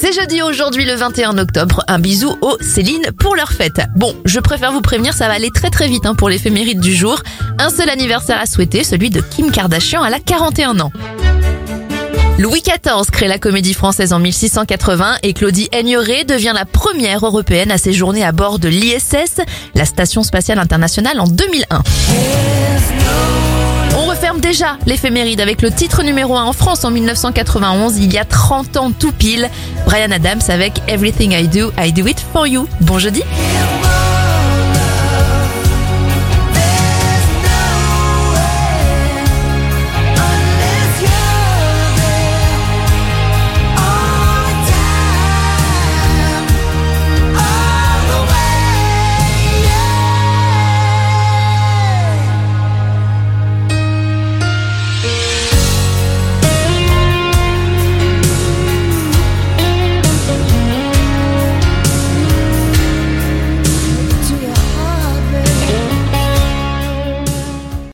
C'est jeudi aujourd'hui le 21 octobre. Un bisou aux Céline pour leur fête. Bon, je préfère vous prévenir, ça va aller très très vite hein, pour l'éphéméride du jour. Un seul anniversaire à souhaiter, celui de Kim Kardashian, elle a 41 ans. Louis XIV crée la comédie française en 1680 et Claudie Aigneret devient la première européenne à séjourner à bord de l'ISS, la Station Spatiale Internationale en 2001. Déjà l'éphéméride avec le titre numéro 1 en France en 1991, il y a 30 ans tout pile. Brian Adams avec Everything I Do, I Do It For You. Bon jeudi